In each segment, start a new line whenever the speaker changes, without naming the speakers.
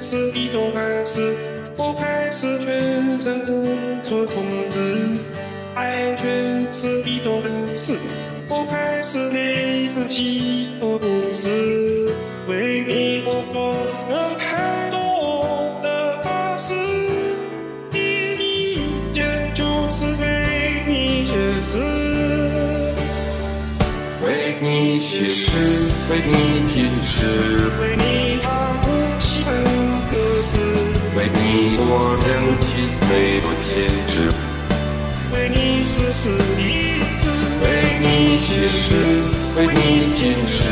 始一种开始，我开始全身无所控制。爱全是一种开始，我开始给自己多故事，为你我做了太多的大事，第一件就是为你写诗，
为你写诗，为你吟诗，
为你是一直，
为你写诗，为你吟诗，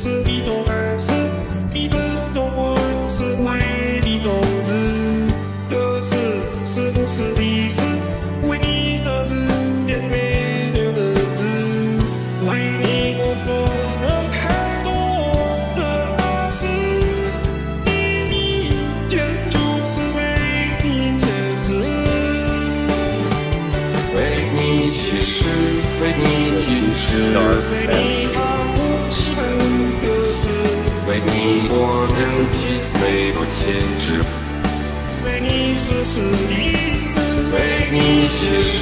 是一种暗示，一种中文是为你种子，这是是不是历史？为你的字典没留的字，为你我做了太多的大事，第一件就是为你写诗。
为你写诗，为你吟诗，
为你
为你我能尽美不坚持，
为你丝丝一字，
为你写诗，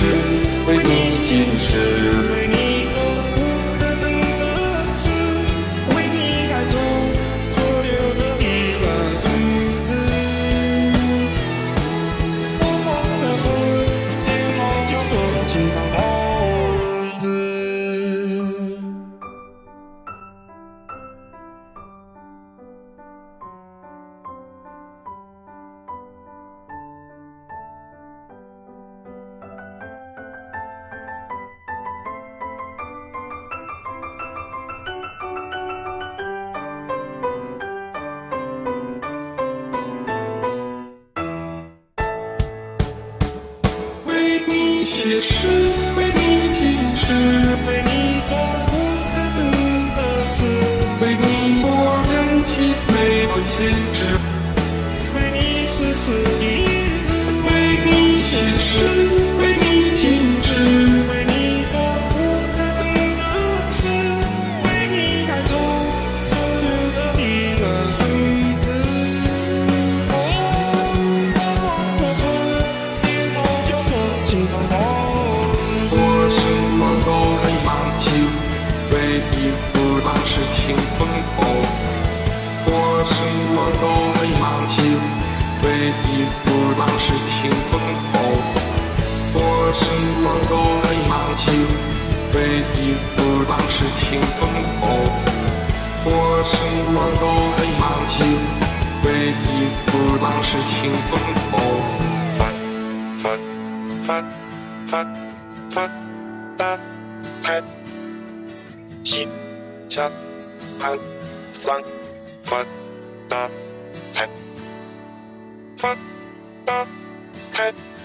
也是，
为你坚持，为你做不可能的事，
为你我能尽美不坚持，
为你丝丝一字，
为你写诗，不忙是清风后死。我什么都很忙情，唯一不忙是清风后死。我什么都很忙情，唯一不忙是清风后死。
发发发发发拍，西下盘上发大拍，Thank you.